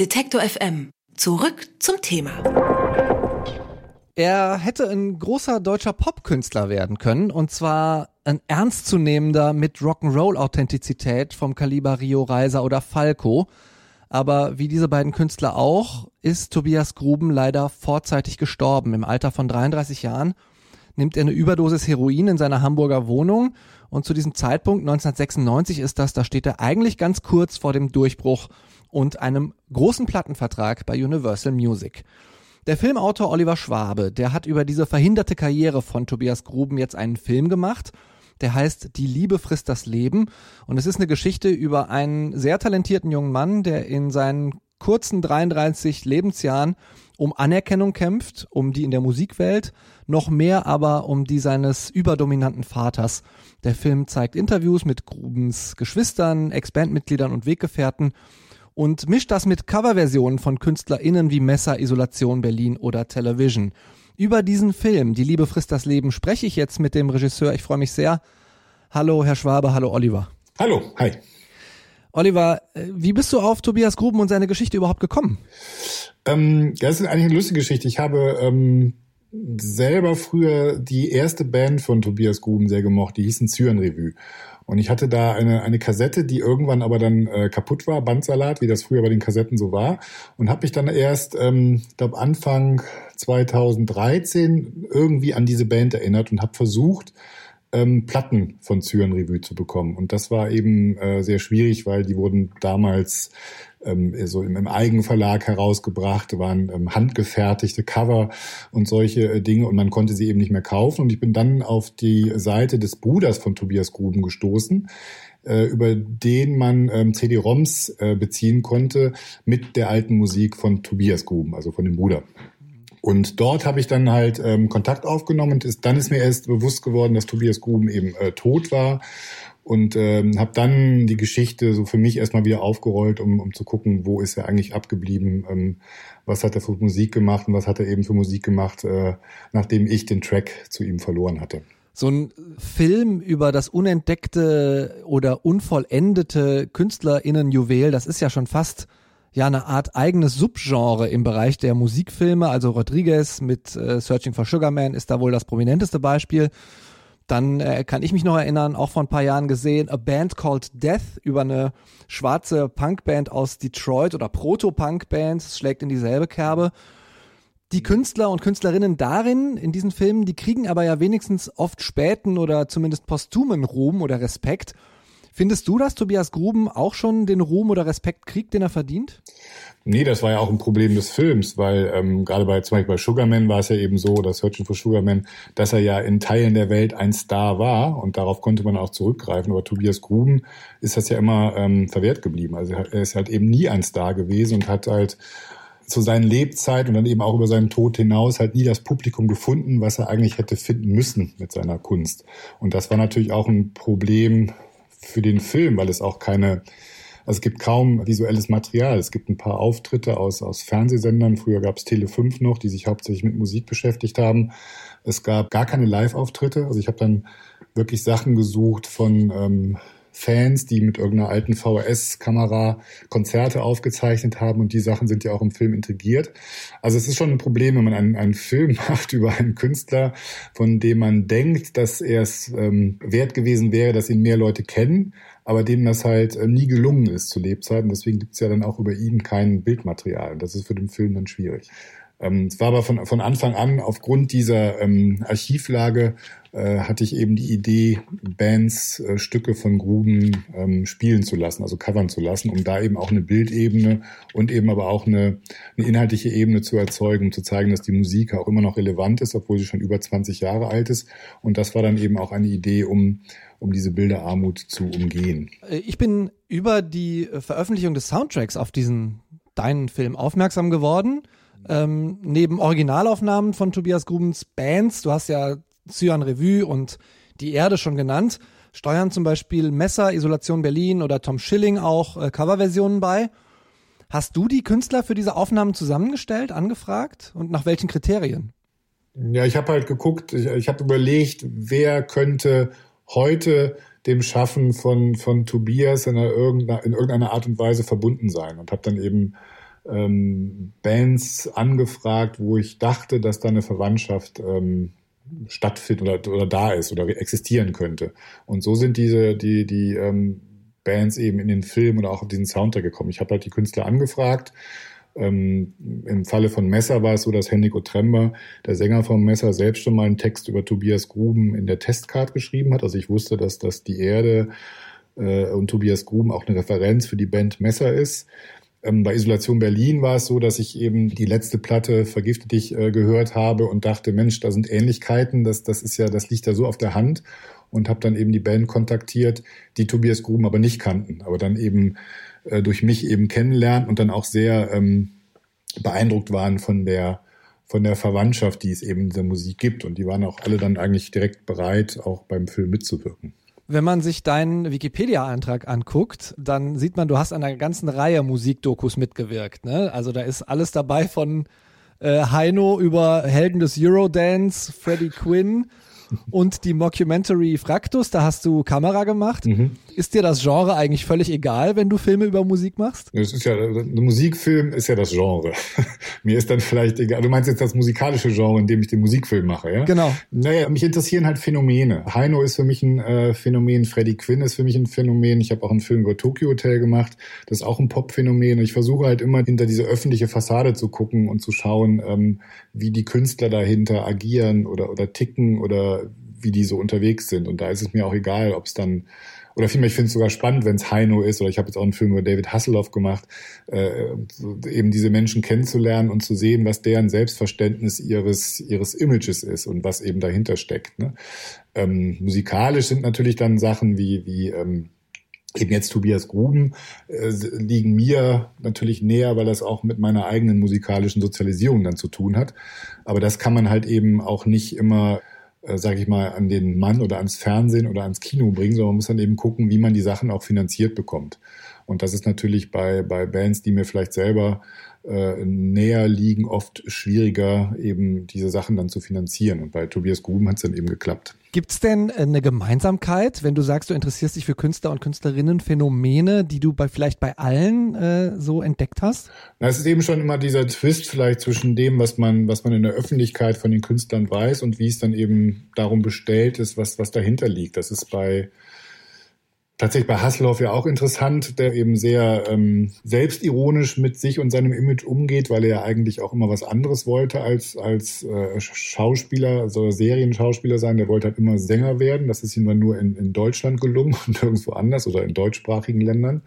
Detektor FM. Zurück zum Thema. Er hätte ein großer deutscher Popkünstler werden können und zwar ein ernstzunehmender mit Rock'n'Roll-Authentizität vom Kaliber Rio Reiser oder Falco. Aber wie diese beiden Künstler auch, ist Tobias Gruben leider vorzeitig gestorben. Im Alter von 33 Jahren nimmt er eine Überdosis Heroin in seiner Hamburger Wohnung und zu diesem Zeitpunkt 1996 ist das, da steht er eigentlich ganz kurz vor dem Durchbruch und einem großen Plattenvertrag bei Universal Music. Der Filmautor Oliver Schwabe, der hat über diese verhinderte Karriere von Tobias Gruben jetzt einen Film gemacht. Der heißt Die Liebe frisst das Leben. Und es ist eine Geschichte über einen sehr talentierten jungen Mann, der in seinen kurzen 33 Lebensjahren um Anerkennung kämpft, um die in der Musikwelt, noch mehr aber um die seines überdominanten Vaters. Der Film zeigt Interviews mit Grubens Geschwistern, Ex-Bandmitgliedern und Weggefährten und mischt das mit Coverversionen von KünstlerInnen wie Messer, Isolation Berlin oder Television. Über diesen Film, Die Liebe frisst das Leben, spreche ich jetzt mit dem Regisseur. Ich freue mich sehr. Hallo, Herr Schwabe, hallo, Oliver. Hallo, hi. Oliver, äh, wie bist du auf Tobias Gruben und seine Geschichte überhaupt gekommen? Ähm, das ist eigentlich eine lustige Geschichte. Ich habe ähm, selber früher die erste Band von Tobias Gruben sehr gemocht, die hießen Zyren Revue. Und ich hatte da eine, eine Kassette, die irgendwann aber dann äh, kaputt war, Bandsalat, wie das früher bei den Kassetten so war. Und habe mich dann erst, ähm, glaube Anfang 2013 irgendwie an diese Band erinnert und habe versucht, ähm, Platten von Zyren Revue zu bekommen. Und das war eben äh, sehr schwierig, weil die wurden damals ähm, so im, im Eigenverlag herausgebracht, waren ähm, handgefertigte Cover und solche äh, Dinge und man konnte sie eben nicht mehr kaufen. Und ich bin dann auf die Seite des Bruders von Tobias Gruben gestoßen, äh, über den man ähm, CD-ROMs äh, beziehen konnte mit der alten Musik von Tobias Gruben, also von dem Bruder. Und dort habe ich dann halt ähm, Kontakt aufgenommen und ist, dann ist mir erst bewusst geworden, dass Tobias Gruben eben äh, tot war und ähm, habe dann die Geschichte so für mich erstmal wieder aufgerollt, um, um zu gucken, wo ist er eigentlich abgeblieben, ähm, was hat er für Musik gemacht und was hat er eben für Musik gemacht, äh, nachdem ich den Track zu ihm verloren hatte. So ein Film über das unentdeckte oder unvollendete KünstlerInnen-Juwel, das ist ja schon fast ja eine Art eigenes Subgenre im Bereich der Musikfilme. Also Rodriguez mit äh, Searching for Sugar Man ist da wohl das prominenteste Beispiel. Dann äh, kann ich mich noch erinnern, auch vor ein paar Jahren gesehen, A Band Called Death über eine schwarze Punkband aus Detroit oder Proto-Punk-Band, schlägt in dieselbe Kerbe. Die Künstler und Künstlerinnen darin, in diesen Filmen, die kriegen aber ja wenigstens oft späten oder zumindest posthumen Ruhm oder Respekt. Findest du, dass Tobias Gruben auch schon den Ruhm oder Respekt kriegt, den er verdient? Nee, das war ja auch ein Problem des Films, weil ähm, gerade bei zum Beispiel bei Sugarman war es ja eben so, das Searching for Sugarman, dass er ja in Teilen der Welt ein Star war und darauf konnte man auch zurückgreifen. Aber Tobias Gruben ist das ja immer ähm, verwehrt geblieben. Also er ist halt eben nie ein Star gewesen und hat halt zu seinen Lebzeiten und dann eben auch über seinen Tod hinaus halt nie das Publikum gefunden, was er eigentlich hätte finden müssen mit seiner Kunst. Und das war natürlich auch ein Problem für den Film, weil es auch keine, also es gibt kaum visuelles Material. Es gibt ein paar Auftritte aus, aus Fernsehsendern. Früher gab es Tele 5 noch, die sich hauptsächlich mit Musik beschäftigt haben. Es gab gar keine Live-Auftritte. Also ich habe dann wirklich Sachen gesucht von ähm, Fans, die mit irgendeiner alten VHS-Kamera Konzerte aufgezeichnet haben und die Sachen sind ja auch im Film integriert. Also es ist schon ein Problem, wenn man einen, einen Film macht über einen Künstler, von dem man denkt, dass er es ähm, wert gewesen wäre, dass ihn mehr Leute kennen, aber dem das halt äh, nie gelungen ist zu Lebzeiten. Deswegen gibt es ja dann auch über ihn kein Bildmaterial. Das ist für den Film dann schwierig. Ähm, es war aber von, von Anfang an aufgrund dieser ähm, Archivlage äh, hatte ich eben die Idee, Bands äh, Stücke von Gruben ähm, spielen zu lassen, also covern zu lassen, um da eben auch eine Bildebene und eben aber auch eine, eine inhaltliche Ebene zu erzeugen, um zu zeigen, dass die Musik auch immer noch relevant ist, obwohl sie schon über 20 Jahre alt ist. Und das war dann eben auch eine Idee, um um diese Bilderarmut zu umgehen. Äh, ich bin über die äh, Veröffentlichung des Soundtracks auf diesen deinen Film aufmerksam geworden. Ähm, neben Originalaufnahmen von Tobias Grubens Bands, du hast ja Cyan Revue und Die Erde schon genannt, steuern zum Beispiel Messer, Isolation Berlin oder Tom Schilling auch äh, Coverversionen bei. Hast du die Künstler für diese Aufnahmen zusammengestellt, angefragt und nach welchen Kriterien? Ja, ich habe halt geguckt, ich, ich habe überlegt, wer könnte heute dem Schaffen von, von Tobias in irgendeiner, in irgendeiner Art und Weise verbunden sein und habe dann eben ähm, Bands angefragt, wo ich dachte, dass da eine Verwandtschaft ähm, stattfindet oder, oder da ist oder existieren könnte. Und so sind diese, die, die ähm, Bands eben in den Film oder auch auf diesen Soundtrack gekommen. Ich habe halt die Künstler angefragt. Ähm, Im Falle von Messer war es so, dass Henrik Otremba, der Sänger von Messer, selbst schon mal einen Text über Tobias Gruben in der Testcard geschrieben hat. Also ich wusste, dass das die Erde äh, und Tobias Gruben auch eine Referenz für die Band Messer ist. Ähm, bei Isolation Berlin war es so, dass ich eben die letzte Platte Vergiftet dich äh, gehört habe und dachte, Mensch, da sind Ähnlichkeiten, das, das ist ja, das liegt ja so auf der Hand und habe dann eben die Band kontaktiert, die Tobias Gruben aber nicht kannten, aber dann eben äh, durch mich eben kennenlernen und dann auch sehr ähm, beeindruckt waren von der von der Verwandtschaft, die es eben in der Musik gibt. Und die waren auch alle dann eigentlich direkt bereit, auch beim Film mitzuwirken. Wenn man sich deinen Wikipedia-Eintrag anguckt, dann sieht man, du hast an einer ganzen Reihe Musikdokus mitgewirkt. Ne? Also da ist alles dabei von äh, Heino über Helden des Eurodance, Freddie Quinn und die Mockumentary Fraktus, da hast du Kamera gemacht. Mhm. Ist dir das Genre eigentlich völlig egal, wenn du Filme über Musik machst? Das ist ja, Musikfilm ist ja das Genre. Mir ist dann vielleicht egal. Du meinst jetzt das musikalische Genre, in dem ich den Musikfilm mache, ja? Genau. Naja, mich interessieren halt Phänomene. Heino ist für mich ein äh, Phänomen, Freddie Quinn ist für mich ein Phänomen. Ich habe auch einen Film über Tokyo Hotel gemacht. Das ist auch ein Pop-Phänomen. Ich versuche halt immer hinter diese öffentliche Fassade zu gucken und zu schauen, ähm, wie die Künstler dahinter agieren oder, oder ticken oder wie die so unterwegs sind. Und da ist es mir auch egal, ob es dann oder vielmehr, ich finde es sogar spannend, wenn es Heino ist, oder ich habe jetzt auch einen Film über David Hasselhoff gemacht, äh, eben diese Menschen kennenzulernen und zu sehen, was deren Selbstverständnis ihres, ihres Images ist und was eben dahinter steckt. Ne? Ähm, musikalisch sind natürlich dann Sachen wie, wie ähm, eben jetzt Tobias Gruben äh, liegen mir natürlich näher, weil das auch mit meiner eigenen musikalischen Sozialisierung dann zu tun hat. Aber das kann man halt eben auch nicht immer äh, sage ich mal, an den Mann oder ans Fernsehen oder ans Kino bringen, sondern man muss dann eben gucken, wie man die Sachen auch finanziert bekommt. Und das ist natürlich bei, bei Bands, die mir vielleicht selber äh, näher liegen, oft schwieriger, eben diese Sachen dann zu finanzieren. Und bei Tobias Gruben hat es dann eben geklappt. Gibt es denn äh, eine Gemeinsamkeit, wenn du sagst, du interessierst dich für Künstler und Künstlerinnen, Phänomene, die du bei, vielleicht bei allen äh, so entdeckt hast? Na, es ist eben schon immer dieser Twist vielleicht zwischen dem, was man, was man in der Öffentlichkeit von den Künstlern weiß und wie es dann eben darum bestellt ist, was, was dahinter liegt. Das ist bei tatsächlich bei Hasselhoff ja auch interessant, der eben sehr ähm, selbstironisch mit sich und seinem Image umgeht, weil er ja eigentlich auch immer was anderes wollte als, als äh, Schauspieler, also Serienschauspieler sein. Der wollte halt immer Sänger werden. Das ist ihm dann nur in, in Deutschland gelungen und nirgendwo anders oder in deutschsprachigen Ländern.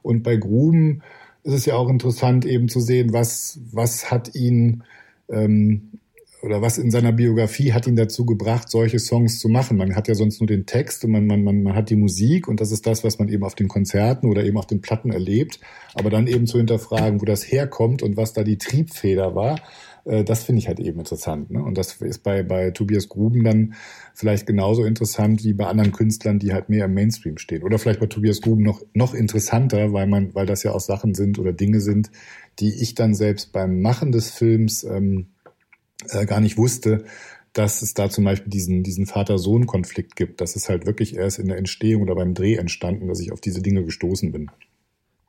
Und bei Gruben ist es ja auch interessant eben zu sehen, was, was hat ihn ähm, oder was in seiner Biografie hat ihn dazu gebracht, solche Songs zu machen? Man hat ja sonst nur den Text und man, man, man, man hat die Musik und das ist das, was man eben auf den Konzerten oder eben auf den Platten erlebt. Aber dann eben zu hinterfragen, wo das herkommt und was da die Triebfeder war, äh, das finde ich halt eben interessant. Ne? Und das ist bei, bei Tobias Gruben dann vielleicht genauso interessant wie bei anderen Künstlern, die halt mehr im Mainstream stehen. Oder vielleicht bei Tobias Gruben noch, noch interessanter, weil man, weil das ja auch Sachen sind oder Dinge sind, die ich dann selbst beim Machen des Films ähm, äh, gar nicht wusste, dass es da zum Beispiel diesen, diesen Vater-Sohn-Konflikt gibt. Das ist halt wirklich erst in der Entstehung oder beim Dreh entstanden, dass ich auf diese Dinge gestoßen bin.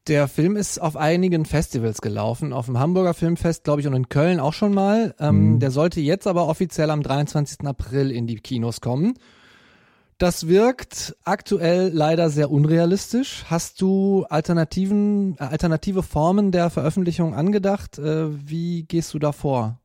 Der Film ist auf einigen Festivals gelaufen, auf dem Hamburger Filmfest, glaube ich, und in Köln auch schon mal. Ähm, mhm. Der sollte jetzt aber offiziell am 23. April in die Kinos kommen. Das wirkt aktuell leider sehr unrealistisch. Hast du Alternativen, äh, alternative Formen der Veröffentlichung angedacht? Äh, wie gehst du da vor?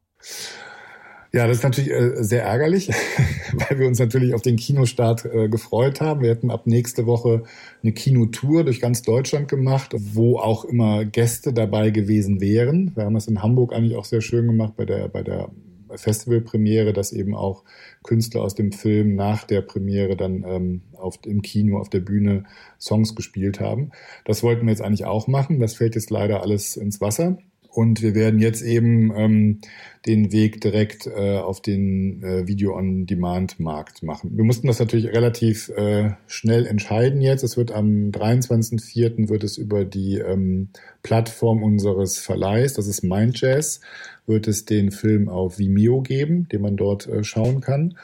Ja, das ist natürlich äh, sehr ärgerlich, weil wir uns natürlich auf den Kinostart äh, gefreut haben. Wir hätten ab nächste Woche eine Kinotour durch ganz Deutschland gemacht, wo auch immer Gäste dabei gewesen wären. Wir haben das in Hamburg eigentlich auch sehr schön gemacht bei der, bei der Festivalpremiere, dass eben auch Künstler aus dem Film nach der Premiere dann ähm, auf, im Kino auf der Bühne Songs gespielt haben. Das wollten wir jetzt eigentlich auch machen. Das fällt jetzt leider alles ins Wasser. Und wir werden jetzt eben ähm, den Weg direkt äh, auf den äh, Video-on-Demand-Markt machen. Wir mussten das natürlich relativ äh, schnell entscheiden jetzt. Es wird am 23.04. wird es über die ähm, Plattform unseres Verleihs, das ist Mindjazz, wird es den Film auf Vimeo geben, den man dort äh, schauen kann.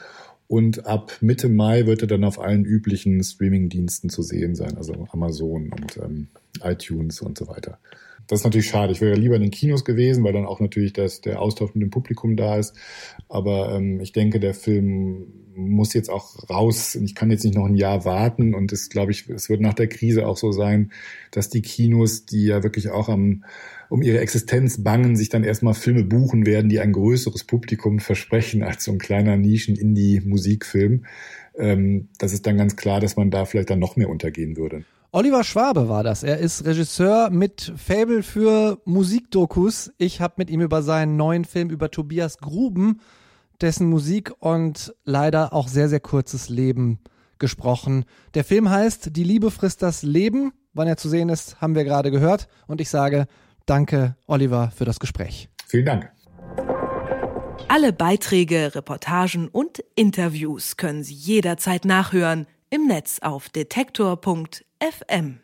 Und ab Mitte Mai wird er dann auf allen üblichen Streaming-Diensten zu sehen sein, also Amazon und ähm, iTunes und so weiter. Das ist natürlich schade. Ich wäre lieber in den Kinos gewesen, weil dann auch natürlich das, der Austausch mit dem Publikum da ist. Aber ähm, ich denke, der Film muss jetzt auch raus. Ich kann jetzt nicht noch ein Jahr warten. Und es glaube ich, es wird nach der Krise auch so sein, dass die Kinos, die ja wirklich auch am um ihre Existenz bangen, sich dann erstmal Filme buchen werden, die ein größeres Publikum versprechen als so ein kleiner Nischen-Indie-Musikfilm. Ähm, das ist dann ganz klar, dass man da vielleicht dann noch mehr untergehen würde. Oliver Schwabe war das. Er ist Regisseur mit Fable für Musikdokus. Ich habe mit ihm über seinen neuen Film über Tobias Gruben, dessen Musik und leider auch sehr, sehr kurzes Leben gesprochen. Der Film heißt Die Liebe frisst das Leben. Wann er zu sehen ist, haben wir gerade gehört. Und ich sage danke, Oliver, für das Gespräch. Vielen Dank. Alle Beiträge, Reportagen und Interviews können Sie jederzeit nachhören im Netz auf detektor.fm.